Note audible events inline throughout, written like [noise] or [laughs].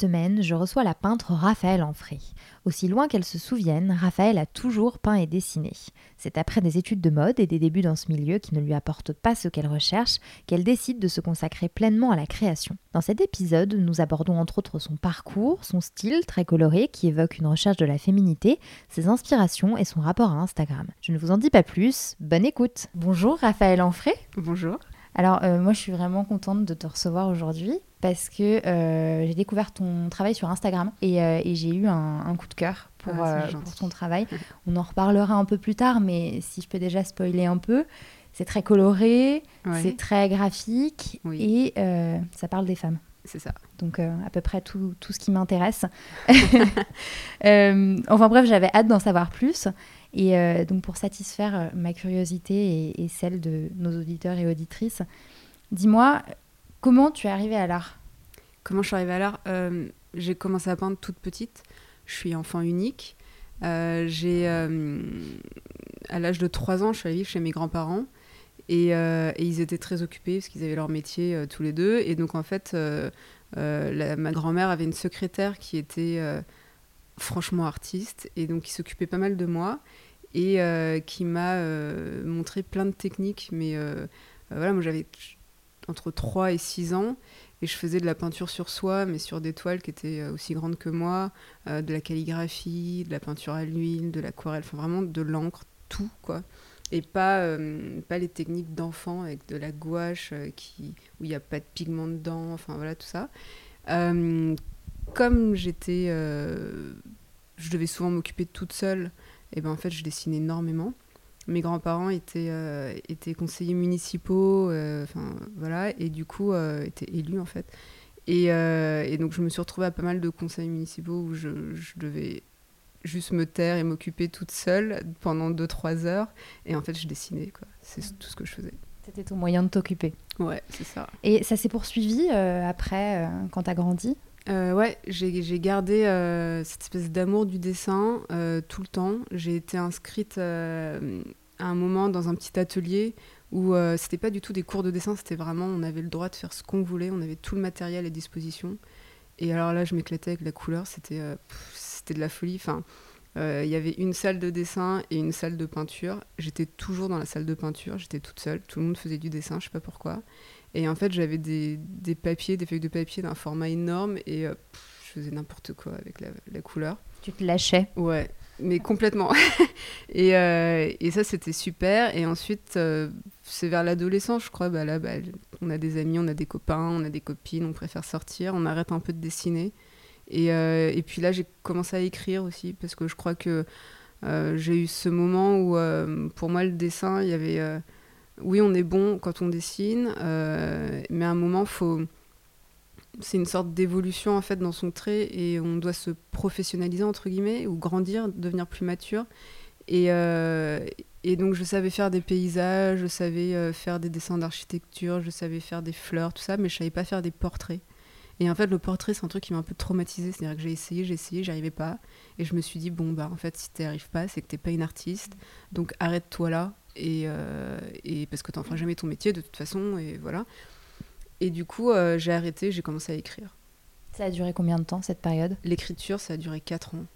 semaine, je reçois la peintre Raphaël Anfray. Aussi loin qu'elle se souvienne, Raphaël a toujours peint et dessiné. C'est après des études de mode et des débuts dans ce milieu qui ne lui apportent pas ce qu'elle recherche qu'elle décide de se consacrer pleinement à la création. Dans cet épisode, nous abordons entre autres son parcours, son style très coloré qui évoque une recherche de la féminité, ses inspirations et son rapport à Instagram. Je ne vous en dis pas plus, bonne écoute. Bonjour Raphaël Anfray. Bonjour. Alors euh, moi je suis vraiment contente de te recevoir aujourd'hui parce que euh, j'ai découvert ton travail sur Instagram et, euh, et j'ai eu un, un, coup de cœur pour, ah, pour, ton travail. On en reparlera un peu plus tard, mais si je peux déjà spoiler un peu, c'est très coloré, Ouais. c'est très graphique Oui. et ça parle des femmes. C'est ça. Donc à peu près tout, tout ce qui m'intéresse. [laughs] enfin bref, j'avais hâte d'en savoir plus. Et euh, donc pour satisfaire euh, ma curiosité et, celle de nos auditeurs et auditrices, dis-moi, comment tu es arrivée à l'art? Comment je suis arrivée à l'art? Euh, J'ai commencé à peindre toute petite. Je suis enfant unique. J'ai, à l'âge de 3 ans, je suis allée vivre chez mes grands-parents. Et, ils étaient très occupés parce qu'ils avaient leur métier tous les deux. Et donc, en fait, ma grand-mère avait une secrétaire qui était franchement artiste et donc qui s'occupait pas mal de moi et qui m'a montré plein de techniques. Mais voilà, moi j'avais entre 3 et 6 ans et je faisais de la peinture sur soie, mais sur des toiles qui étaient aussi grandes que moi, de la calligraphie, de la peinture à l'huile, de l'aquarelle, enfin vraiment de l'encre, tout quoi et pas, euh, pas les techniques d'enfant avec de la gouache euh, qui, où il n'y a pas de pigment dedans, enfin voilà tout ça. Euh, comme j'étais, je devais souvent m'occuper toute seule, et ben en fait je dessinais énormément. Mes grands-parents étaient, étaient conseillers municipaux, enfin voilà, et du coup étaient élus en fait. Et, et, donc je me suis retrouvée à pas mal de conseils municipaux où je, je devais juste me taire et m'occuper toute seule pendant 2-3 heures. Et en fait, je dessinais, quoi. C'est tout ce que je faisais. C'était ton moyen de t'occuper. Ouais, c'est ça. Et ça s'est poursuivi euh, après, euh, quand t'as grandi? Euh, Ouais, j'ai gardé euh, cette espèce d'amour du dessin euh, tout le temps. J'ai été inscrite euh, à un moment dans un petit atelier où c'était pas du tout des cours de dessin, c'était vraiment, on avait le droit de faire ce qu'on voulait, on avait tout le matériel à disposition. Et alors là, je m'éclatais avec la couleur, c'était de la folie. Enfin, il y avait une salle de dessin et une salle de peinture. J'étais toujours dans la salle de peinture, j'étais toute seule. Tout le monde faisait du dessin, je sais pas pourquoi. Et en fait, j'avais des, des, papiers, des feuilles de papier d'un format énorme et euh, pff, je faisais n'importe quoi avec la, la, couleur. Tu te lâchais Ouais, mais complètement. [laughs] et, euh, et, ça, c'était super. Et ensuite, euh, c'est vers l'adolescence, je crois. Bah, là, bah, on a des amis, on a des copains, on a des copines, on préfère sortir, on arrête un peu de dessiner. Et, et, puis là, j'ai commencé à écrire aussi, parce que je crois que j'ai eu ce moment où, pour moi, le dessin, il y avait... oui, on est bon quand on dessine, mais à un moment, faut... c'est une sorte d'évolution, en fait, dans son trait, et on doit se professionnaliser, entre guillemets, ou grandir, devenir plus mature. Et, et donc, je savais faire des paysages, je savais faire des dessins d'architecture, je savais faire des fleurs, tout ça, mais je savais pas faire des portraits. Et en fait, le portrait, c'est un truc qui m'a un peu traumatisé. C'est-à-dire que j'ai essayé, j'ai essayé, j'y arrivais pas. Et je me suis dit, bon, bah, en fait, si tu arrives pas, c'est que t'es pas une artiste. Donc arrête-toi là. Et, euh, et parce que t'en feras jamais ton métier de toute façon. Et voilà. Et du coup, euh, j'ai arrêté, j'ai commencé à écrire. Ça a duré combien de temps, cette période? L'écriture, ça a duré 4 ans.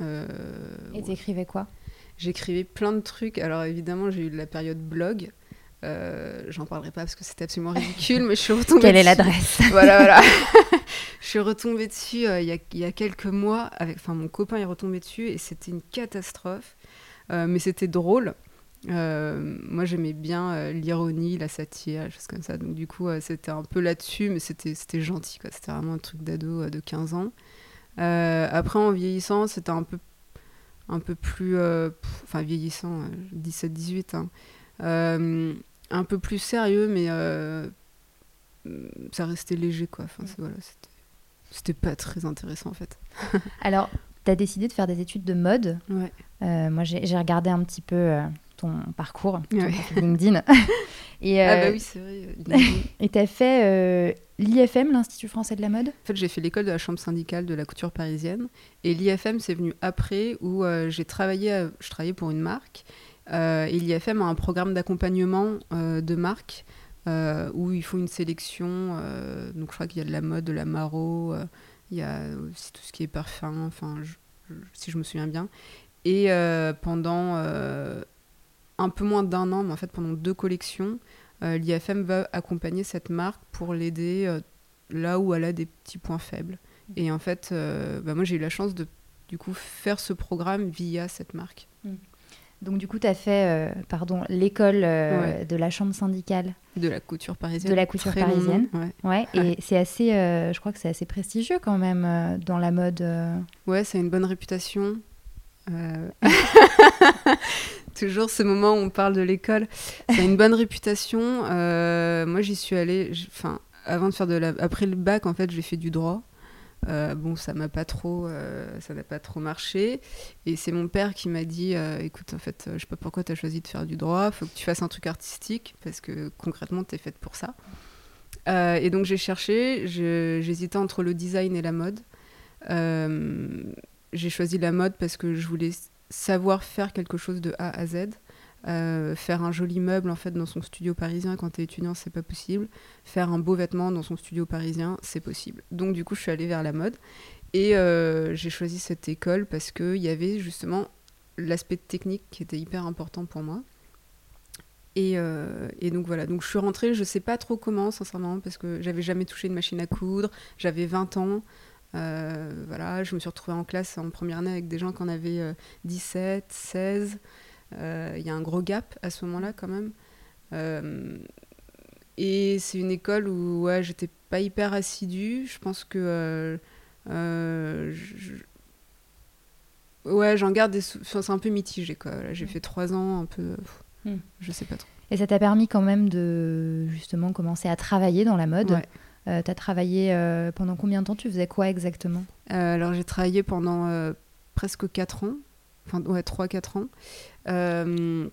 Euh, et t'écrivais ouais. quoi? J'écrivais plein de trucs. Alors évidemment, j'ai eu la période blog. Euh, J'en parlerai pas parce que c'était absolument ridicule, mais je suis retombée. Quelle est l'adresse? Voilà, voilà. [laughs] je suis retombée dessus euh, il y, y, a quelques mois. Avec, enfin, mon copain est retombé dessus et c'était une catastrophe. Mais c'était drôle. Euh, moi, j'aimais bien l'ironie, la satire, choses comme ça. Donc, du coup, c'était un peu là-dessus, mais c'était gentil. C'était vraiment un truc d'ado de 15 ans. après, en vieillissant, c'était un peu un peu plus, enfin vieillissant, 17-18, hein. un peu plus sérieux, mais ça restait léger, quoi. Enfin, voilà, c'était pas très intéressant en fait. [laughs] Alors, tu as décidé de faire des études de mode. Ouais. moi, j'ai regardé un petit peu ton parcours, ton LinkedIn. [laughs] Et, ah bah oui, c'est vrai. et tu as fait l'IFM, l'Institut français de la mode? En fait, j'ai fait l'école de la chambre syndicale de la couture parisienne. Et l'IFM, c'est venu après où euh, j'ai travaillé, je travaillais pour une marque. Euh, et l'IFM a un programme d'accompagnement euh, de marque où il faut une sélection. donc, je crois qu'il y a de la mode, de la maro, il y a aussi tout ce qui est parfum, enfin, si je me souviens bien. Et pendant un peu moins d'un an, mais en fait pendant deux collections, euh, l'IFM va accompagner cette marque pour l'aider euh, là où elle a des petits points faibles. Mm. Et en fait, euh, bah, moi j'ai eu la chance de du coup faire ce programme via cette marque. Mm. Donc du coup, tu as fait pardon, l'école de la chambre syndicale. De la couture parisienne. De la couture parisienne. ouais. Et c'est assez, je crois que c'est assez prestigieux quand même dans la mode. Ouais, c'est une bonne réputation. [laughs] toujours ce moment où on parle de l'école. Ça a une bonne réputation. Euh, moi, j'y suis allée. Enfin, avant de faire de la, après le bac, en fait, j'ai fait du droit. Euh, bon, ça m'a pas trop, euh, ça n'a pas trop marché. Et c'est mon père qui m'a dit, écoute, en fait, je sais pas pourquoi tu as choisi de faire du droit. Faut que tu fasses un truc artistique parce que concrètement, tu es faite pour ça. et donc j'ai cherché. J'hésitais entre le design et la mode. j'ai choisi la mode parce que je voulais savoir faire quelque chose de A à Z. Euh, faire un joli meuble en fait dans son studio parisien quand tu es étudiant c'est pas possible. Faire un beau vêtement dans son studio parisien c'est possible. Donc du coup je suis allée vers la mode et euh, j'ai choisi cette école parce qu'il y avait justement l'aspect technique qui était hyper important pour moi. Et, euh, et, donc voilà, donc je suis rentrée, je sais pas trop comment, sincèrement, parce que j'avais jamais touché une machine à coudre, j'avais 20 ans, euh, voilà, je me suis retrouvée en classe en première année avec des gens qui en avaient 17, 16. Il y a un gros gap à ce moment-là quand même. Euh, et c'est une école où ouais, j'étais pas hyper assidue. Je pense que. Euh, ouais, j'en garde des. c'est un peu mitigé quoi. J'ai mm. fait trois ans, un peu. Mm. Je sais pas trop. Et ça t'a permis quand même de justement commencer à travailler dans la mode. Euh, tu as travaillé euh, pendant combien de temps Tu faisais quoi exactement? Euh, Alors j'ai travaillé pendant presque 4 ans, enfin ouais 3-4 ans. je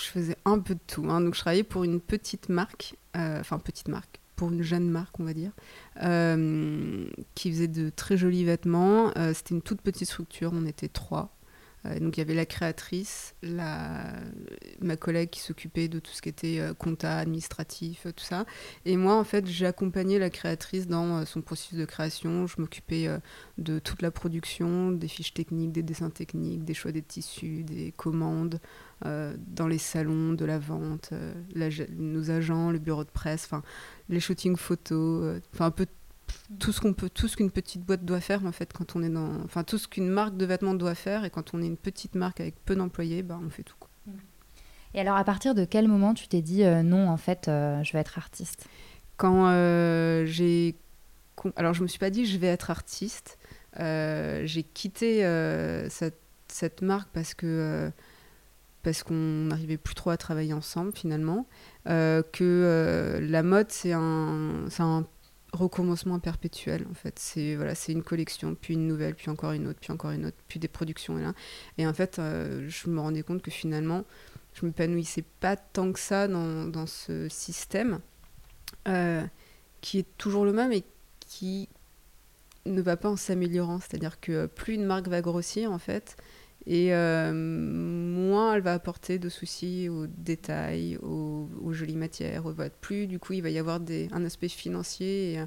faisais un peu de tout. Hein. Donc je travaillais pour une petite marque, enfin petite marque, pour une jeune marque on va dire, qui faisait de très jolis vêtements. C'était une toute petite structure, on était trois. Euh, donc il y avait la créatrice, ma collègue qui s'occupait de tout ce qui était euh, compta, administratif, euh, tout ça. Et moi, en fait, j'ai accompagné la créatrice dans son processus de création. Je m'occupais de toute la production, des fiches techniques, des dessins techniques, des choix des tissus, des commandes, dans les salons, de la vente, nos agents, le bureau de presse, les shootings photos, enfin un peu tout ce qu'on peut, tout ce qu'une petite boîte doit faire en fait quand on est dans, enfin tout ce qu'une marque de vêtements doit faire et quand on est une petite marque avec peu d'employés, bah on fait tout. Quoi. Mm. Et alors à partir de quel moment tu t'es dit euh, non en fait euh, je vais être artiste Quand euh, j'ai, alors je me suis pas dit je vais être artiste, j'ai quitté cette, cette, marque parce que parce qu'on n'arrivait plus trop à travailler ensemble finalement, que la mode c'est un, un recommencement perpétuel en fait. C'est voilà c'est une collection puis une nouvelle puis encore une autre puis encore une autre puis des productions et là. Et en fait euh, je me rendais compte que finalement je m'épanouissais pas tant que ça dans, dans ce système euh, qui est toujours le même et qui ne va pas en s'améliorant. C'est à dire que plus une marque va grossir en fait et euh, moins elle va apporter de soucis aux détails, aux, jolies matières, aux votes. Plus, du coup, il va y avoir un aspect financier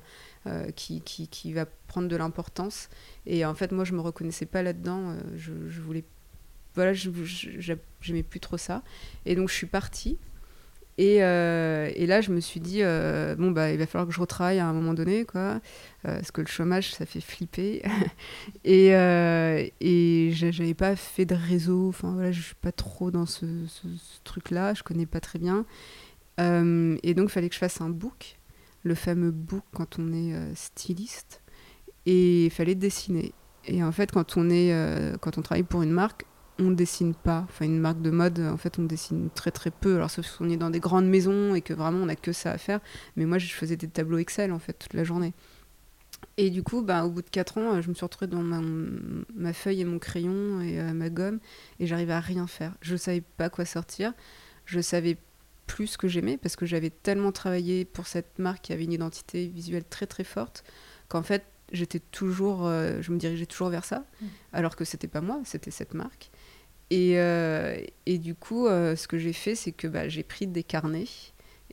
euh, qui, va prendre de l'importance. Et en fait, moi, je me reconnaissais pas là-dedans. Euh, je, je, voulais. Voilà, j'aimais plus trop ça. Et donc, je suis partie. Et, euh, et, là, je me suis dit, euh, bon, bah, il va falloir que je retravaille à un moment donné, quoi, euh, parce que le chômage, ça fait flipper. [laughs] et et j'avais pas fait de réseau, enfin voilà, je suis pas trop dans ce, truc-là, je connais pas très bien. et donc, il fallait que je fasse un book, le fameux book quand on est styliste, et il fallait dessiner. et en fait, quand on, est, quand on travaille pour une marque, on dessine pas. Enfin, une marque de mode, en fait, on dessine très très peu. Alors, sauf si on est dans des grandes maisons et que vraiment on n'a que ça à faire. Mais moi, je faisais des tableaux Excel, en fait, toute la journée. Et du coup, bah, au bout de 4 ans, je me suis retrouvée dans ma, ma feuille et mon crayon et ma gomme et j'arrivais à rien faire. Je savais pas quoi sortir. Je savais plus ce que j'aimais parce que j'avais tellement travaillé pour cette marque qui avait une identité visuelle très très forte qu'en fait, j'étais toujours, je me dirigeais toujours vers ça, mmh. alors que c'était pas moi, c'était cette marque. Et, euh, et du coup, euh, ce que j'ai fait, c'est que bah, j'ai pris des carnets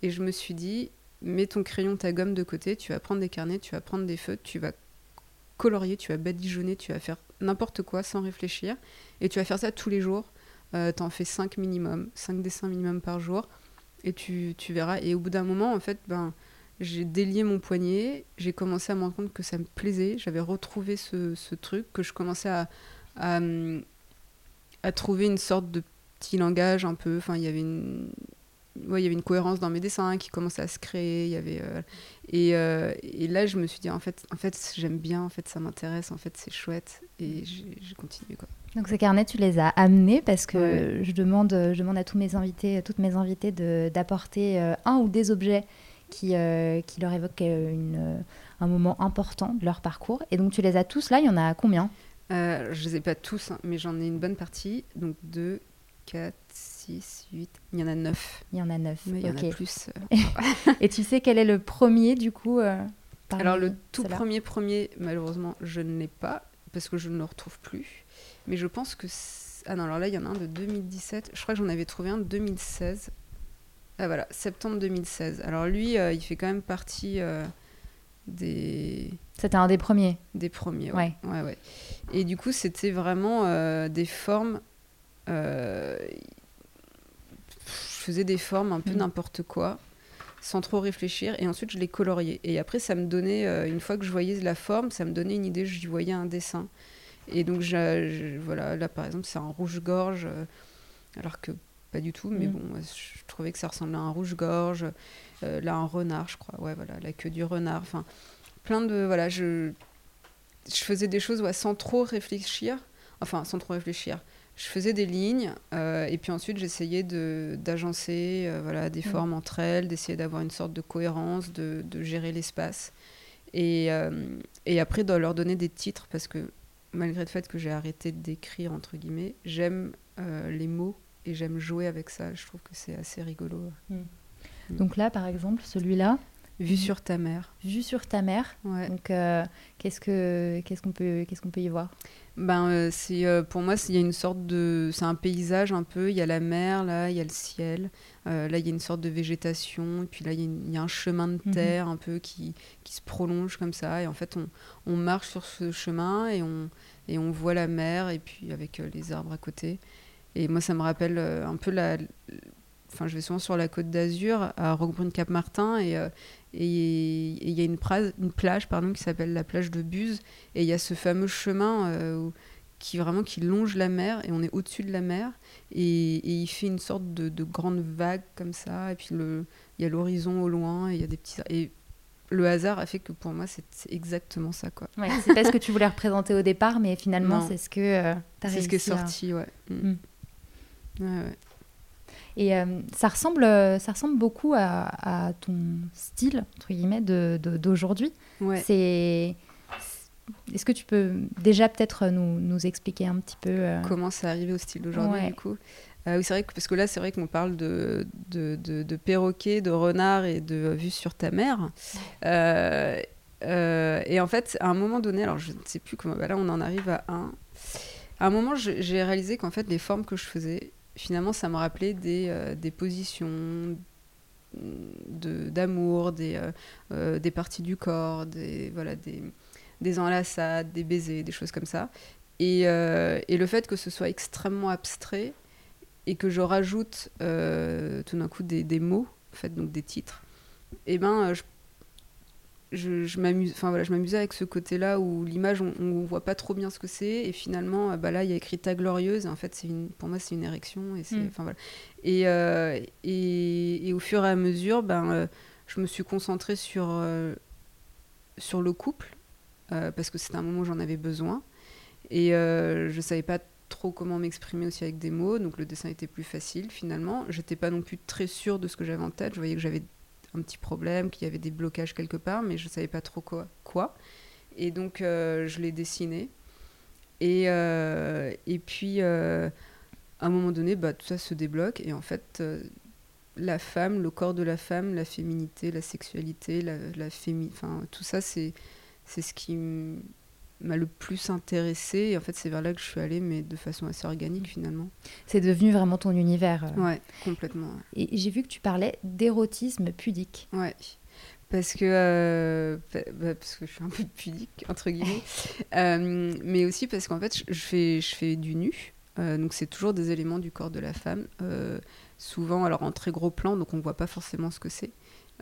et je me suis dit, mets ton crayon, ta gomme de côté, tu vas prendre des carnets, tu vas prendre des feutres, tu vas colorier, tu vas badigeonner, tu vas faire n'importe quoi sans réfléchir. Et tu vas faire ça tous les jours. Euh, T'en fais 5 minimum, 5 dessins minimum par jour. Et tu, tu verras. Et au bout d'un moment, en fait, ben, j'ai délié mon poignet. J'ai commencé à me rendre compte que ça me plaisait. J'avais retrouvé ce, ce, truc que je commençais à, à, à trouver une sorte de petit langage un peu. Enfin, il y avait une. Ouais, il y avait une cohérence dans mes dessins qui commençait à se créer. Il y avait, euh, et, euh, et, là, je me suis dit, en fait, en fait j'aime bien, en fait, ça m'intéresse, en fait, c'est chouette. Et j'ai continué. Quoi. Donc, ces carnets, tu les as amenés parce que je, demande, je demande à tous mes invités, toutes mes invités d'apporter euh, un ou des objets qui, qui leur évoquent une, un moment important de leur parcours. Et donc, tu les as tous là, il y en a combien? Euh, je ne les ai pas tous, hein, mais j'en ai une bonne partie. Donc 2, 4, 6, 8. Il y en a 9. Il y en a 9. Mais il y en a plus. Euh, [laughs] Et tu sais quel est le premier, du coup euh, Alors, le tout premier, premier, malheureusement, je ne l'ai pas parce que je ne le retrouve plus. Mais je pense que. Ah non, alors là, il y en a un de 2017. Je crois que j'en avais trouvé un de 2016. Ah voilà, septembre 2016. Alors lui, il fait quand même partie des. C'était un des premiers. Des premiers, ouais. ouais. ouais, Et du coup, c'était vraiment euh, des formes. Euh, je faisais des formes un peu mm. n'importe quoi, sans trop réfléchir, et ensuite je les coloriais. Et après, ça me donnait, euh, une fois que je voyais la forme, ça me donnait une idée, j'y voyais un dessin. Et donc, voilà, là par exemple, c'est un rouge-gorge, alors que pas du tout, mais mm. bon, je trouvais que ça ressemblait à un rouge-gorge. Euh, là, un renard, je crois. Ouais, voilà, la queue du renard. Enfin, plein de. Voilà, je, je faisais des choses sans trop réfléchir. Enfin, sans trop réfléchir. Je faisais des lignes euh, et puis ensuite j'essayais d'agencer euh, voilà, des mm. formes entre elles, d'essayer d'avoir une sorte de cohérence, de, de gérer l'espace. Et, et après, de leur donner des titres parce que malgré le fait que j'ai arrêté d'écrire, entre guillemets, j'aime les mots et j'aime jouer avec ça. Je trouve que c'est assez rigolo. Mm. Donc là, par exemple, celui-là. Vue sur ta mère. Vue sur ta mère. Donc euh, qu'est-ce que qu'est-ce qu'on peut qu'est-ce qu'on peut y voir? Ben euh, c'est euh, pour moi il y a une sorte de c'est un paysage un peu. Il y a la mer là, il y a le ciel. là il y a une sorte de végétation. Et puis là il y, a un chemin de mhm. terre un peu qui, qui se prolonge comme ça. Et en fait on, on marche sur ce chemin et on et on voit la mer et puis avec les arbres à côté. Et moi ça me rappelle un peu la enfin, je vais souvent sur la côte d'Azur, à Roquebrune-Cap-Martin, et euh, il y a une, une plage pardon, qui s'appelle la plage de Buse, et il y a ce fameux chemin euh, qui vraiment qui longe la mer, et on est au-dessus de la mer, et, il fait une sorte de, de, grande vague comme ça, et puis il y a l'horizon au loin, et il y a des petits... Et, le hasard a fait que pour moi, c'est exactement ça. quoi. Ouais, c'est pas ce que tu voulais représenter au départ, mais finalement, c'est ce que euh, tu as C'est ce qui est sorti, ouais. Mm. Mm. ouais. ouais. Et euh, ça, ressemble, ça ressemble beaucoup à, ton style, entre guillemets, d'aujourd'hui. De, ouais. C'est... Est-ce que tu peux déjà peut-être nous, nous, expliquer un petit peu euh, Comment ça arrivé au style d'aujourd'hui, du coup? Euh, oui, c'est vrai que, parce que là, c'est vrai qu'on parle de, de, de, perroquet, de renard et de vue sur ta mère. et en fait, à un moment donné, alors je ne sais plus comment, bah là on en arrive à un. À un moment, j'ai réalisé qu'en fait, les formes que je faisais, finalement, ça me rappelait des, euh, des positions d'amour, des, euh, euh, des parties du corps, des, voilà, des, des enlaçades, des baisers, des choses comme ça. Et, et, le fait que ce soit extrêmement abstrait et que je rajoute tout d'un coup des, mots, en fait, donc des titres, eh ben, je je, m'amuse enfin voilà je m'amusais avec ce côté là où l'image on, on, voit pas trop bien ce que c'est et finalement euh, bah là il y a écrit ta glorieuse et en fait c'est une pour moi c'est une érection et c'est mm. voilà et, euh, et, et, au fur et à mesure ben euh, je me suis concentrée sur sur le couple parce que c'était un moment où j'en avais besoin Et je savais pas trop comment m'exprimer aussi avec des mots, donc le dessin était plus facile finalement. J'étais pas non plus très sûre de ce que j'avais en tête. Je voyais que j'avais un petit problème, qu'il y avait des blocages quelque part, mais je savais pas trop quoi. quoi. Et donc euh, je l'ai dessiné. Et, euh, et puis à un moment donné, bah, tout ça se débloque. Et en fait, la femme, le corps de la femme, la féminité, la sexualité, la, la fémi... enfin, tout ça, c'est, c'est ce qui m'a le plus intéressé. Et en fait, c'est vers là que je suis allée, mais de façon assez organique finalement. C'est devenu vraiment ton univers. Euh. Ouais, complètement. Et j'ai vu que tu parlais d'érotisme pudique. Ouais. Parce que, euh, bah, parce que je suis un peu pudique, entre guillemets. [laughs] Euh, mais aussi parce qu'en fait, je fais, je fais du nu. donc, c'est toujours des éléments du corps de la femme. souvent, alors en très gros plan, donc on ne voit pas forcément ce que c'est.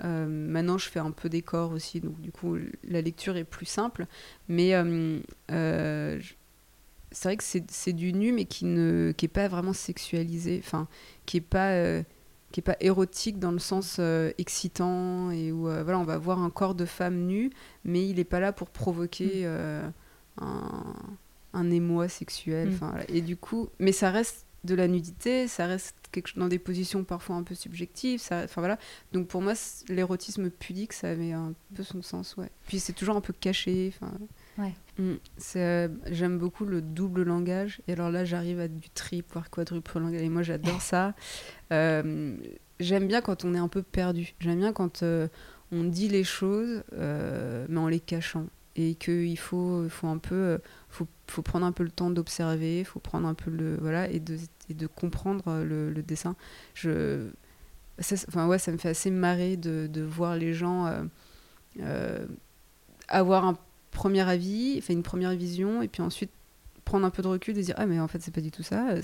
Euh, maintenant, je fais un peu des corps aussi, donc du coup, la lecture est plus simple. Mais euh, euh, c'est vrai que c'est du nu, mais qui n'est qui est pas vraiment sexualisé, enfin, qui est pas qui est pas érotique dans le sens excitant et où voilà, on va voir un corps de femme nue, mais il n'est pas là pour provoquer mm. un, un émoi sexuel. Mm. Et du coup, mais ça reste de la nudité, ça reste quelque chose dans des positions parfois un peu subjectives. Ça, enfin voilà. Donc pour moi, l'érotisme pudique, ça avait un peu son sens, ouais. Puis c'est toujours un peu caché. Enfin. Ouais. Mm. Euh, j'aime beaucoup le double langage. Et alors là, j'arrive à du triple, voire quadruple langage. Et moi, j'adore ça. [laughs] Euh, j'aime bien quand on est un peu perdu. J'aime bien quand euh, on dit les choses, mais en les cachant et qu'il faut, faut un peu euh, faut, faut, prendre un peu le temps d'observer faut prendre un peu le voilà et de, de comprendre le, dessin je ça, enfin ouais ça me fait assez marrer de, de voir les gens euh, euh, avoir un premier avis enfin une première vision et puis ensuite prendre un peu de recul et dire ah mais en fait c'est pas du tout ça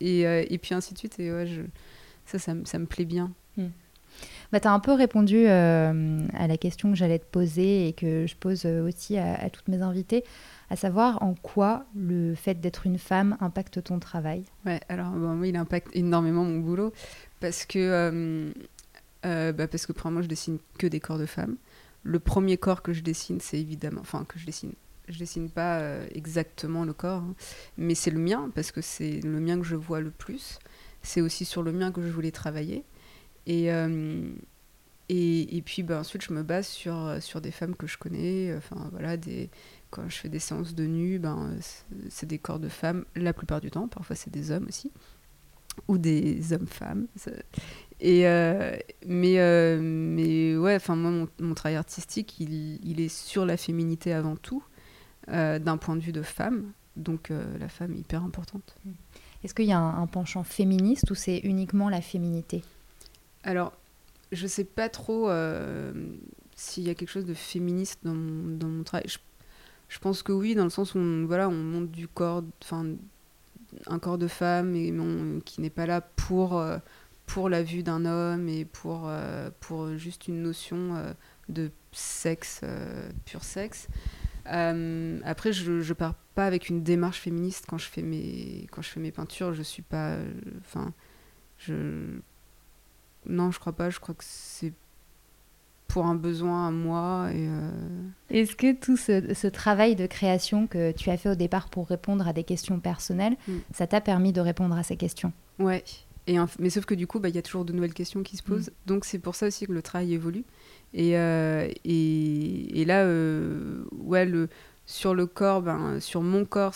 et, et puis ainsi de suite et ouais je, ça, ça, ça me plaît bien hmm. Bah, tu as un peu répondu euh, à la question que j'allais te poser et que je pose euh, aussi à, toutes mes invités, à savoir en quoi le fait d'être une femme impacte ton travail. Ouais, alors moi, il impacte énormément mon boulot parce que, euh, bah, parce que moi, je dessine que des corps de femmes. Le premier corps que je dessine, c'est évidemment, enfin que je dessine, je dessine pas exactement le corps, hein, mais c'est le mien parce que c'est le mien que je vois le plus. C'est aussi sur le mien que je voulais travailler. Et, euh, et, et, puis bah, ensuite, je me base sur, sur des femmes que je connais. Enfin, voilà, des, quand je fais des séances de nu, ben, c'est des corps de femmes la plupart du temps. Parfois, c'est des hommes aussi. Ou des hommes-femmes. Et euh, mais, euh, mais ouais, enfin, moi, mon, travail artistique, il, il, est sur la féminité avant tout, d'un point de vue de femme. Donc, la femme est hyper importante. Est-ce qu'il y a un penchant féministe ou c'est uniquement la féminité? Alors, je sais pas trop euh, s'il y a quelque chose de féministe dans mon, dans mon travail. Je, pense que oui, dans le sens où on, voilà, on monte du corps, enfin, un corps de femme et qui n'est pas là pour, euh, pour la vue d'un homme et pour, euh, pour juste une notion de sexe, pur sexe. après, je, ne pars pas avec une démarche féministe quand je fais mes, quand je fais mes peintures. Je suis pas. Enfin, je non, je crois pas. Je crois que c'est pour un besoin à moi. Et euh, Est-ce que tout ce, travail de création que tu as fait au départ pour répondre à des questions personnelles, mm. ça t'a permis de répondre à ces questions? Ouais. Et mais sauf que du coup, bah, il y a toujours de nouvelles questions qui se mm. posent. Donc c'est pour ça aussi que le travail évolue. Et, euh, et, et, là, euh, ouais, le, sur le corps, ben, sur mon corps,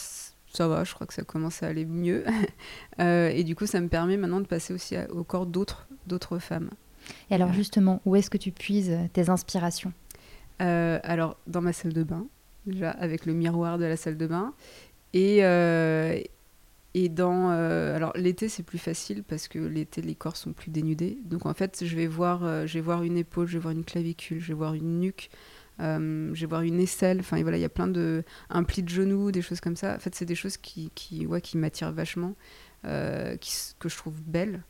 ça va, je crois que ça commence à aller mieux. [laughs] et du coup, ça me permet maintenant de passer aussi au corps d'autres d'autres femmes. Et alors justement, où est-ce que tu puises tes inspirations? Euh, Alors dans ma salle de bain, déjà avec le miroir de la salle de bain, et euh, et dans euh, alors l'été c'est plus facile parce que l'été les corps sont plus dénudés, donc en fait je vais voir je vais voir une épaule, je vais voir une clavicule, je vais voir une nuque. Je vais voir une aisselle, enfin voilà, il y a plein de un pli de genou, des choses comme ça. En fait, c'est des choses qui qui ouais, qui m'attirent vachement, qui, que je trouve belles.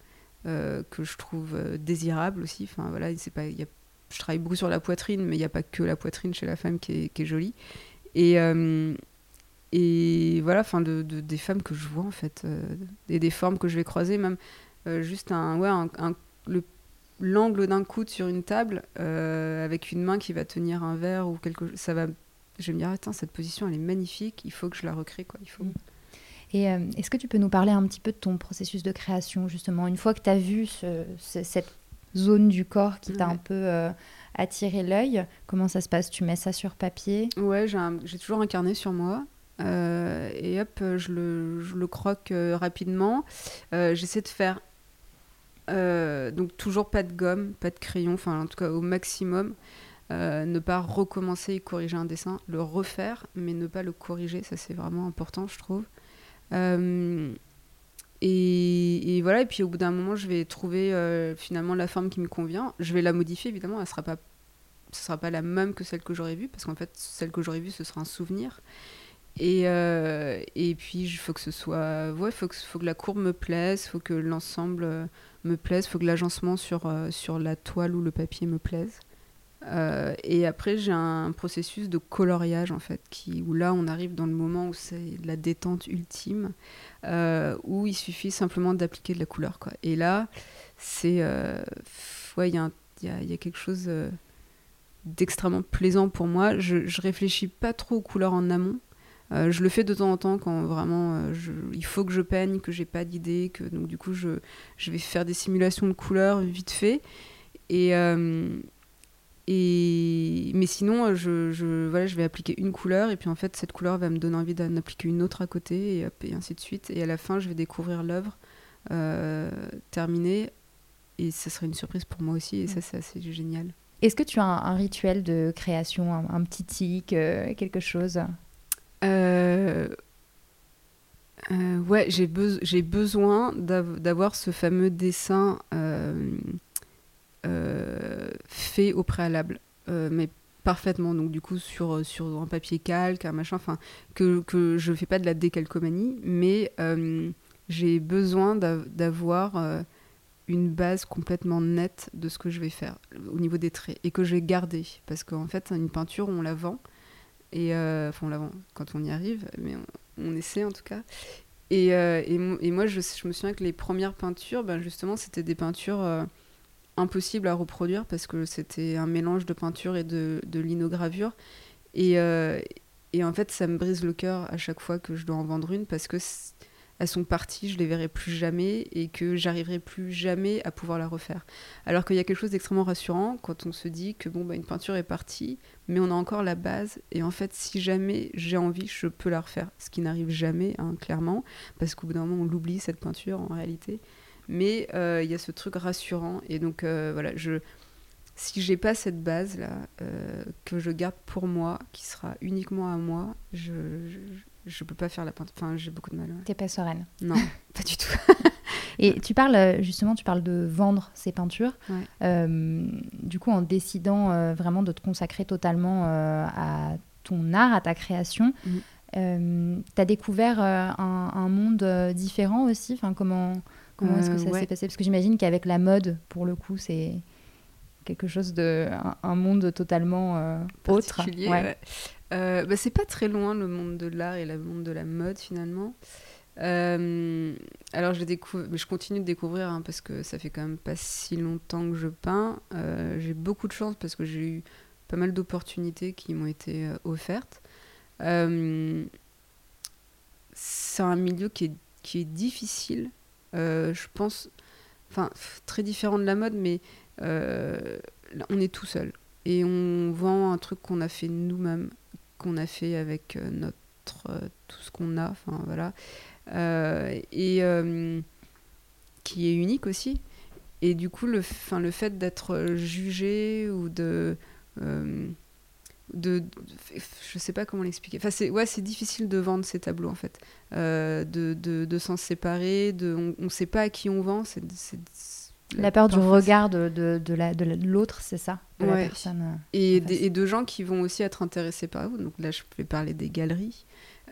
Euh, que je trouve euh, désirable aussi. Enfin, voilà, c'est pas, y a, je travaille beaucoup sur la poitrine, mais il n'y a pas que la poitrine chez la femme qui est, jolie. Et, euh, et voilà, enfin, de, de, des femmes que je vois en fait, et des formes que je vais croiser, même juste un, ouais, l'angle d'un coude sur une table avec une main qui va tenir un verre ou quelque ça va je vais me dire, attends, cette position, elle est magnifique, il faut que je la recrée. Quoi. Il faut... Mm. Et euh, est-ce que tu peux nous parler un petit peu de ton processus de création, justement Une fois que tu as vu cette zone du corps qui t'a un peu euh, attiré l'œil, comment ça se passe? Tu mets ça sur papier? Ouais, j'ai toujours un carnet sur moi. Euh, et hop, je le, je le croque rapidement. J'essaie de faire. Donc, toujours pas de gomme, pas de crayon, enfin, en tout cas, au maximum. ne pas recommencer et corriger un dessin, le refaire, mais ne pas le corriger, ça c'est vraiment important, je trouve. Euh, et, voilà, et puis au bout d'un moment, je vais trouver euh, finalement la forme qui me convient. Je vais la modifier, évidemment, elle ce sera pas la même que celle que j'aurais vue, parce qu'en fait, celle que j'aurais vue, ce sera un souvenir. Et, euh, et puis, il faut que ce soit. Ouais, faut faut que la courbe me plaise, il faut que l'ensemble me plaise, il faut que l'agencement sur, sur la toile ou le papier me plaise. Euh, et après, j'ai un processus de coloriage, en fait, qui, où là, on arrive dans le moment où c'est la détente ultime, euh, où il suffit simplement d'appliquer de la couleur. Quoi. Et là, c'est. Euh, ouais, il y, y, a, y, a quelque chose d'extrêmement plaisant pour moi. Je, je réfléchis pas trop aux couleurs en amont. Je le fais de temps en temps quand vraiment je, il faut que je peigne, que j'ai pas d'idée, que donc du coup je, vais faire des simulations de couleurs vite fait. Et, et... Mais sinon, je, vais appliquer une couleur et puis en fait, cette couleur va me donner envie d'en appliquer une autre à côté et, ainsi de suite. Et à la fin, je vais découvrir l'œuvre euh, terminée et ça serait une surprise pour moi aussi et ça, c'est assez génial. Est-ce que tu as un, rituel de création, un, petit tic, euh, quelque chose? Euh, Ouais, j'ai, besoin d'avoir ce fameux dessin euh, fait au préalable, euh, mais parfaitement. Donc du coup sur, un papier calque, un machin, enfin que, que je fais pas de la décalcomanie, mais euh, j'ai besoin d'avoir une base complètement nette de ce que je vais faire au niveau des traits et que je vais garder parce qu'en fait une peinture on la vend et enfin on la vend quand on y arrive mais on, essaie en tout cas et, et, et moi je, je, me souviens que les premières peintures ben justement c'était des peintures impossible à reproduire parce que c'était un mélange de peinture et de, de linogravure. Et, euh, et, en fait, ça me brise le cœur à chaque fois que je dois en vendre une parce que elles sont parties, je les verrai plus jamais et que j'arriverai plus jamais à pouvoir la refaire. Alors qu'il y a quelque chose d'extrêmement rassurant quand on se dit que bon, bah, une peinture est partie, mais on a encore la base et en fait, si jamais j'ai envie, je peux la refaire. Ce qui n'arrive jamais, hein, clairement, parce qu'au bout d'un moment, on l'oublie cette peinture en réalité mais euh, il y a ce truc rassurant. Et donc, euh, voilà, je, si j'ai pas cette base là euh, que je garde pour moi, qui sera uniquement à moi, je, je, peux pas faire la peinture. Enfin, j'ai beaucoup de mal. T'es pas sereine Non, [laughs] pas du tout. Et tu parles justement, tu parles de vendre ces peintures. du coup, en décidant vraiment de te consacrer totalement à ton art, à ta création, mm. tu as découvert un, un, monde différent aussi? Enfin, comment Comment est-ce que euh, ça s'est passé? Parce que j'imagine qu'avec la mode, pour le coup, c'est quelque chose de un, monde totalement euh, autre. Ouais. Euh, bah, c'est pas très loin le monde de l'art et le monde de la mode finalement. alors je découvre, mais je continue de découvrir hein, parce que ça fait quand même pas si longtemps que je peins. j'ai beaucoup de chance parce que j'ai eu pas mal d'opportunités qui m'ont été offertes. c'est un milieu qui est, qui est difficile euh, je pense, enfin, très différent de la mode, mais euh, on est tout seul. Et on vend un truc qu'on a fait nous-mêmes, qu'on a fait avec euh, notre tout ce qu'on a, enfin voilà, et qui est unique aussi. Et du coup, le, fin, le fait d'être jugé ou de de, je sais pas comment l'expliquer. Enfin, c'est ouais, difficile de vendre ces tableaux en fait, euh, de, de, de s'en séparer. De, on ne sait pas à qui on vend. C'est, la peur du regard de, de, de, la, de l'autre, c'est ça, de la personne. Euh, et, et, de gens qui vont aussi être intéressés par vous. Donc là, je vais parler des galeries.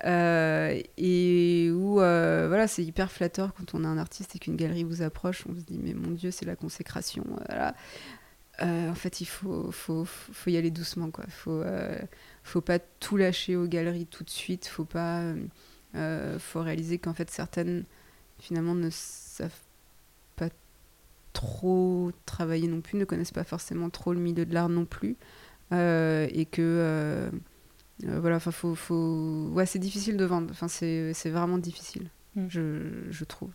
Euh, et où voilà, c'est hyper flatteur quand on a un artiste et qu'une galerie vous approche, on se dit mais mon Dieu, c'est la consécration. Voilà. Euh, en fait, il faut, faut, faut, y aller doucement. Il faut, euh, faut pas tout lâcher aux galeries tout de suite. Faut pas, euh, faut réaliser qu'en fait, certaines, finalement, ne savent pas trop travailler non plus, ne connaissent pas forcément trop le milieu de l'art non plus. et que voilà, enfin, faut, faut... Ouais, c'est difficile de vendre. Enfin, c'est vraiment difficile, Mm. je, je trouve.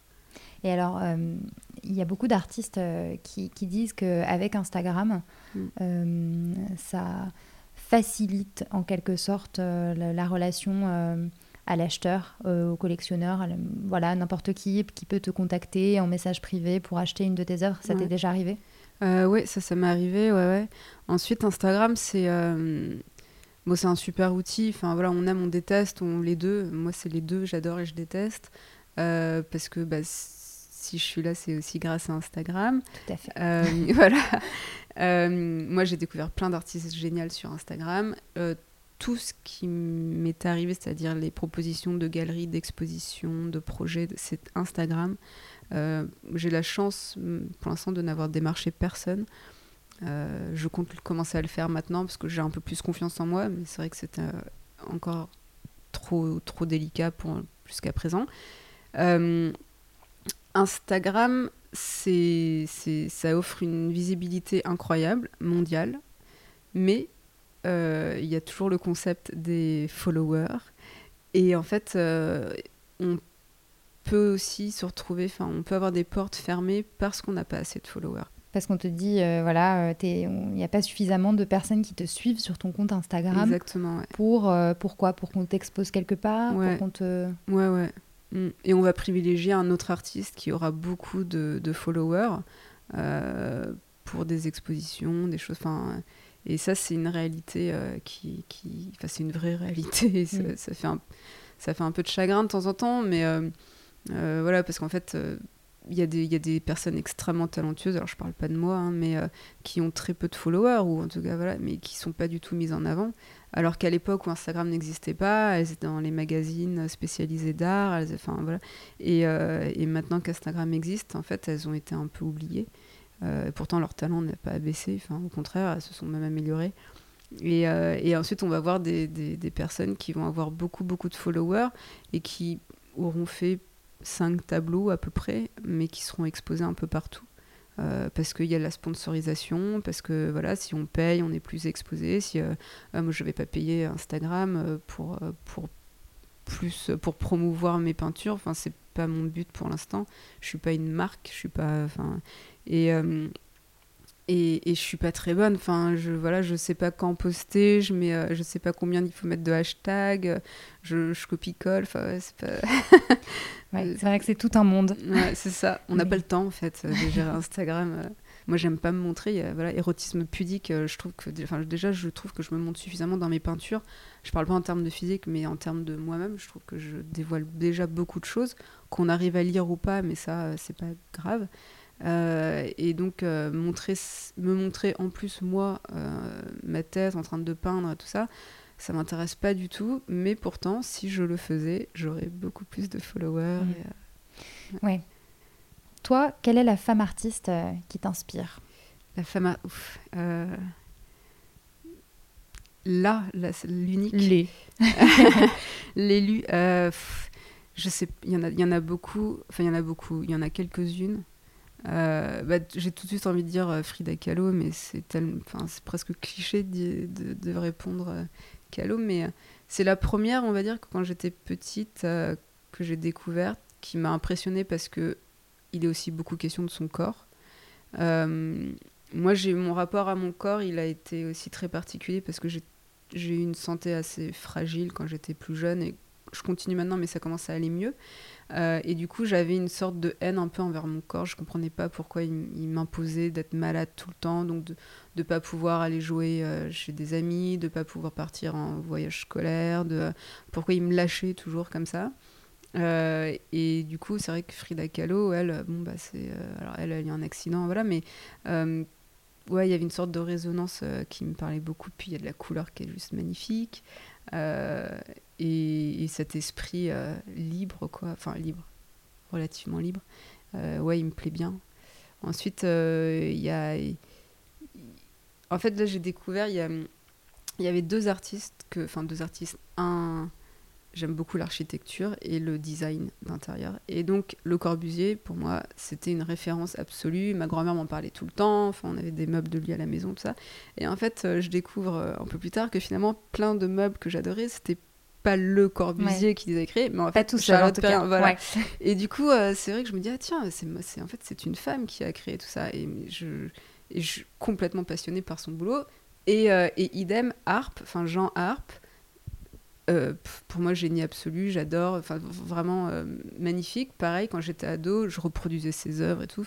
Et alors, euh, il y a beaucoup d'artistes euh, qui, qui disent qu'avec Instagram, Mm. euh, ça facilite en quelque sorte euh, la, la relation euh, à l'acheteur, euh, au collectionneur, à la- voilà, n'importe qui qui peut te contacter en message privé pour acheter une de tes œuvres. Ça t'est déjà arrivé? Euh, ouais, ça, ça m'est arrivé, ouais, ouais. Ensuite, Instagram, c'est euh, bon, c'est un super outil. Enfin, voilà, on aime, on déteste, on les deux. Moi, c'est les deux, j'adore et je déteste. Parce que bah, si je suis là, c'est aussi grâce à Instagram. Tout à fait. [laughs] Voilà. Moi, j'ai découvert plein d'artistes géniaux sur Instagram. Tout ce qui m'est arrivé, c'est-à-dire les propositions de galeries, d'expositions, de projets, c'est Instagram. Euh, j'ai la chance, pour l'instant, de n'avoir démarché personne. Euh, je compte commencer à le faire maintenant parce que j'ai un peu plus confiance en moi, mais c'est vrai que c'est euh, encore trop, trop délicat jusqu'à présent. Instagram, ça offre une visibilité incroyable, mondiale, mais il y a toujours le concept des followers. Et en fait, euh, on peut aussi se retrouver, enfin, on peut avoir des portes fermées parce qu'on n'a pas assez de followers. Parce qu'on te dit, euh, voilà, euh, il n'y a pas suffisamment de personnes qui te suivent sur ton compte Instagram. Exactement, ouais. Pour, euh, pourquoi Pour qu'on t'expose quelque part? Ouais. Pour qu'on te... Ouais, ouais. Mm. Et on va privilégier un autre artiste qui aura beaucoup de, de followers euh, pour des expositions, des choses. Enfin, et ça, c'est une réalité euh, qui, qui, enfin, c'est une vraie réalité. [laughs] Ça, Mm. ça fait un, ça fait un peu de chagrin de temps en temps, mais euh, euh, voilà, parce qu'en fait, il y, a des- il y a des personnes extrêmement talentueuses. Alors, je parle pas de moi, hein, mais qui ont très peu de followers ou en tout cas voilà, mais qui sont pas du tout mises en avant. Alors qu'à l'époque où Instagram n'existait pas, elles étaient dans les magazines spécialisés d'art, elles- enfin voilà. Et, et maintenant qu'Instagram existe, en fait, elles ont été un peu oubliées. Euh, pourtant, leur talent n'a pas baissé, enfin, au contraire, elles se sont même améliorées. Et, euh, ensuite, on va voir des, personnes qui vont avoir beaucoup, beaucoup de followers et qui auront fait cinq tableaux à peu près, mais qui seront exposés un peu partout. Euh, parce qu'il y a la sponsorisation, parce que voilà, si on paye, on est plus exposé. Si ah, moi je vais pas payer Instagram pour pour plus pour promouvoir mes peintures. Enfin, c'est pas mon but pour l'instant. Je suis pas une marque, je suis pas. Enfin, et euh, et, et je suis pas très bonne. Enfin, je voilà, je sais pas quand poster. Je mets, euh, je sais pas combien il faut mettre de hashtags. Je, je copie colle. Enfin, ouais, c'est pas. [laughs] Ouais, c'est vrai que c'est tout un monde. [laughs] Ouais, c'est ça. On n'a pas le temps en fait euh, de gérer Instagram. euh. Moi, j'aime pas me montrer. Voilà, érotisme pudique. je trouve que, enfin, déjà, je trouve que je me montre suffisamment dans mes peintures. Je parle pas en termes de physique, mais en termes de moi-même. Je trouve que je dévoile déjà beaucoup de choses qu'on arrive à lire ou pas, mais ça, euh, c'est pas grave. Euh, et donc, euh, montrer, me montrer en plus moi, euh, ma tête en train de peindre et tout ça, ça m'intéresse pas du tout. Mais pourtant, si je le faisais, j'aurais beaucoup plus de followers. Et, Ouais. Toi, quelle est la femme artiste qui t'inspire? La femme à... Ouf. Là, l'unique. Les. [laughs] L'élu. Il y en a, beaucoup. Enfin, il y en a beaucoup. Il y en a quelques-unes. Euh, bah, j'ai tout de suite envie de dire euh, Frida Kahlo, mais c'est presque cliché de, de, répondre euh, Kahlo, mais euh, c'est la première, on va dire, que quand j'étais petite, que j'ai découverte, qui m'a impressionnée parce que il est aussi beaucoup question de son corps. Moi, j'ai mon rapport à mon corps, il a été aussi très particulier parce que j'ai eu une santé assez fragile quand j'étais plus jeune je continue maintenant, mais ça commence à aller mieux. Euh, et du coup, j'avais une sorte de haine un peu envers mon corps. Je comprenais pas pourquoi il, m'imposait d'être malade tout le temps, donc de ne pas pouvoir aller jouer euh, chez des amis, de pas pouvoir partir en voyage scolaire, de pourquoi il me lâchait toujours comme ça. Euh, et du coup, c'est vrai que Frida Kahlo, elle, bon bah c'est, alors elle, elle a eu un accident, voilà, mais ouais, il y avait une sorte de résonance qui me parlait beaucoup. Puis il y a de la couleur qui est juste magnifique. Euh, et, et cet esprit euh, libre, quoi. Enfin, libre, relativement libre. Euh, ouais, il me plaît bien. Ensuite, il y a. En fait, là, j'ai découvert, il y, y avait deux artistes, que, enfin, deux artistes. Un, j'aime beaucoup l'architecture et le design d'intérieur. Et donc, Le Corbusier, pour moi, c'était une référence absolue. Ma grand-mère m'en parlait tout le temps. Enfin, on avait des meubles de lui à la maison, tout ça. Et en fait, euh, je découvre euh, un peu plus tard que finalement, plein de meubles que j'adorais, c'était pas le Corbusier qui les a créés, mais en fait, tout seul, en tout cas. Voilà. [laughs] Et du coup, euh, c'est vrai que je me dis, ah tiens, c'est, en fait, c'est une femme qui a créé tout ça. Et je, et je suis complètement passionnée par son boulot. Et, et idem, Harp, enfin Jean Harp, euh, pour moi, génie absolu, j'adore, enfin vraiment euh, magnifique. Pareil, quand j'étais ado, je reproduisais ses œuvres et tout.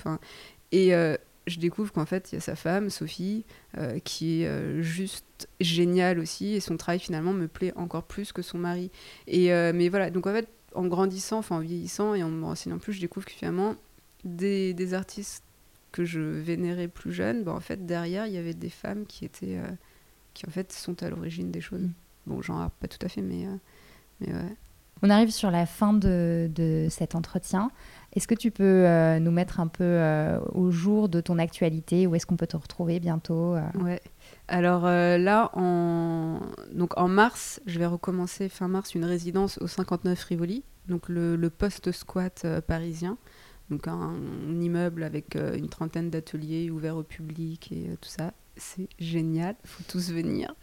Et euh, je découvre qu'en fait, il y a sa femme, Sophie, qui est juste géniale aussi. Et son travail, finalement, me plaît encore plus que son mari. Et, mais voilà, donc en fait, en grandissant, enfin en vieillissant et en me renseignant plus, je découvre que finalement, des, des artistes que je vénérais plus jeune, bah, en fait, derrière, il y avait des femmes qui étaient. qui en fait sont à l'origine des choses. Mm. Bon, genre, pas tout à fait, mais, euh, mais ouais. On arrive sur la fin de, de cet entretien. Est-ce que tu peux euh, nous mettre un peu euh, au jour de ton actualité? Où est-ce qu'on peut te retrouver bientôt Ouais. Alors là, en... Donc, en mars, je vais recommencer fin mars une résidence au 59 Rivoli, donc le, le post-squat parisien. Donc un, un, immeuble avec une trentaine d'ateliers ouverts au public et tout ça c'est génial, faut tous venir.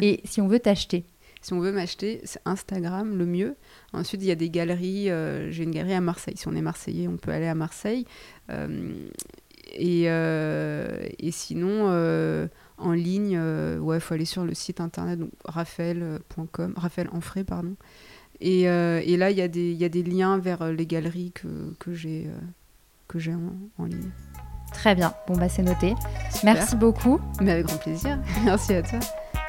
Et si on veut t'acheter Si on veut m'acheter, c'est Instagram le mieux. Ensuite, il y a des galeries. Euh, j'ai une galerie à Marseille. Si on est Marseillais, on peut aller à Marseille. Euh, et, euh, et, sinon, en ligne, ouais, faut aller sur le site internet donc raphaël.com, Raphaël Enfray, pardon. Et, et, là, il y, a des, y a des liens vers les galeries que, que j'ai en, en ligne. Très bien, bon bah c'est noté. Merci beaucoup. Mais avec grand plaisir. [laughs] Merci à toi.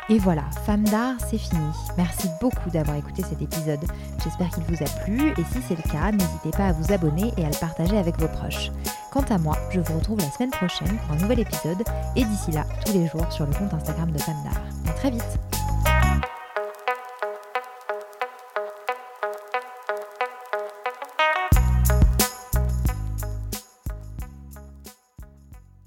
Et voilà, Femme d'art, c'est fini. Merci beaucoup d'avoir écouté cet épisode. J'espère qu'il vous a plu et si c'est le cas, n'hésitez pas à vous abonner et à le partager avec vos proches. Quant à moi, je vous retrouve la semaine prochaine pour un nouvel épisode et d'ici là, tous les jours sur le compte Instagram de Femme d'art. À très vite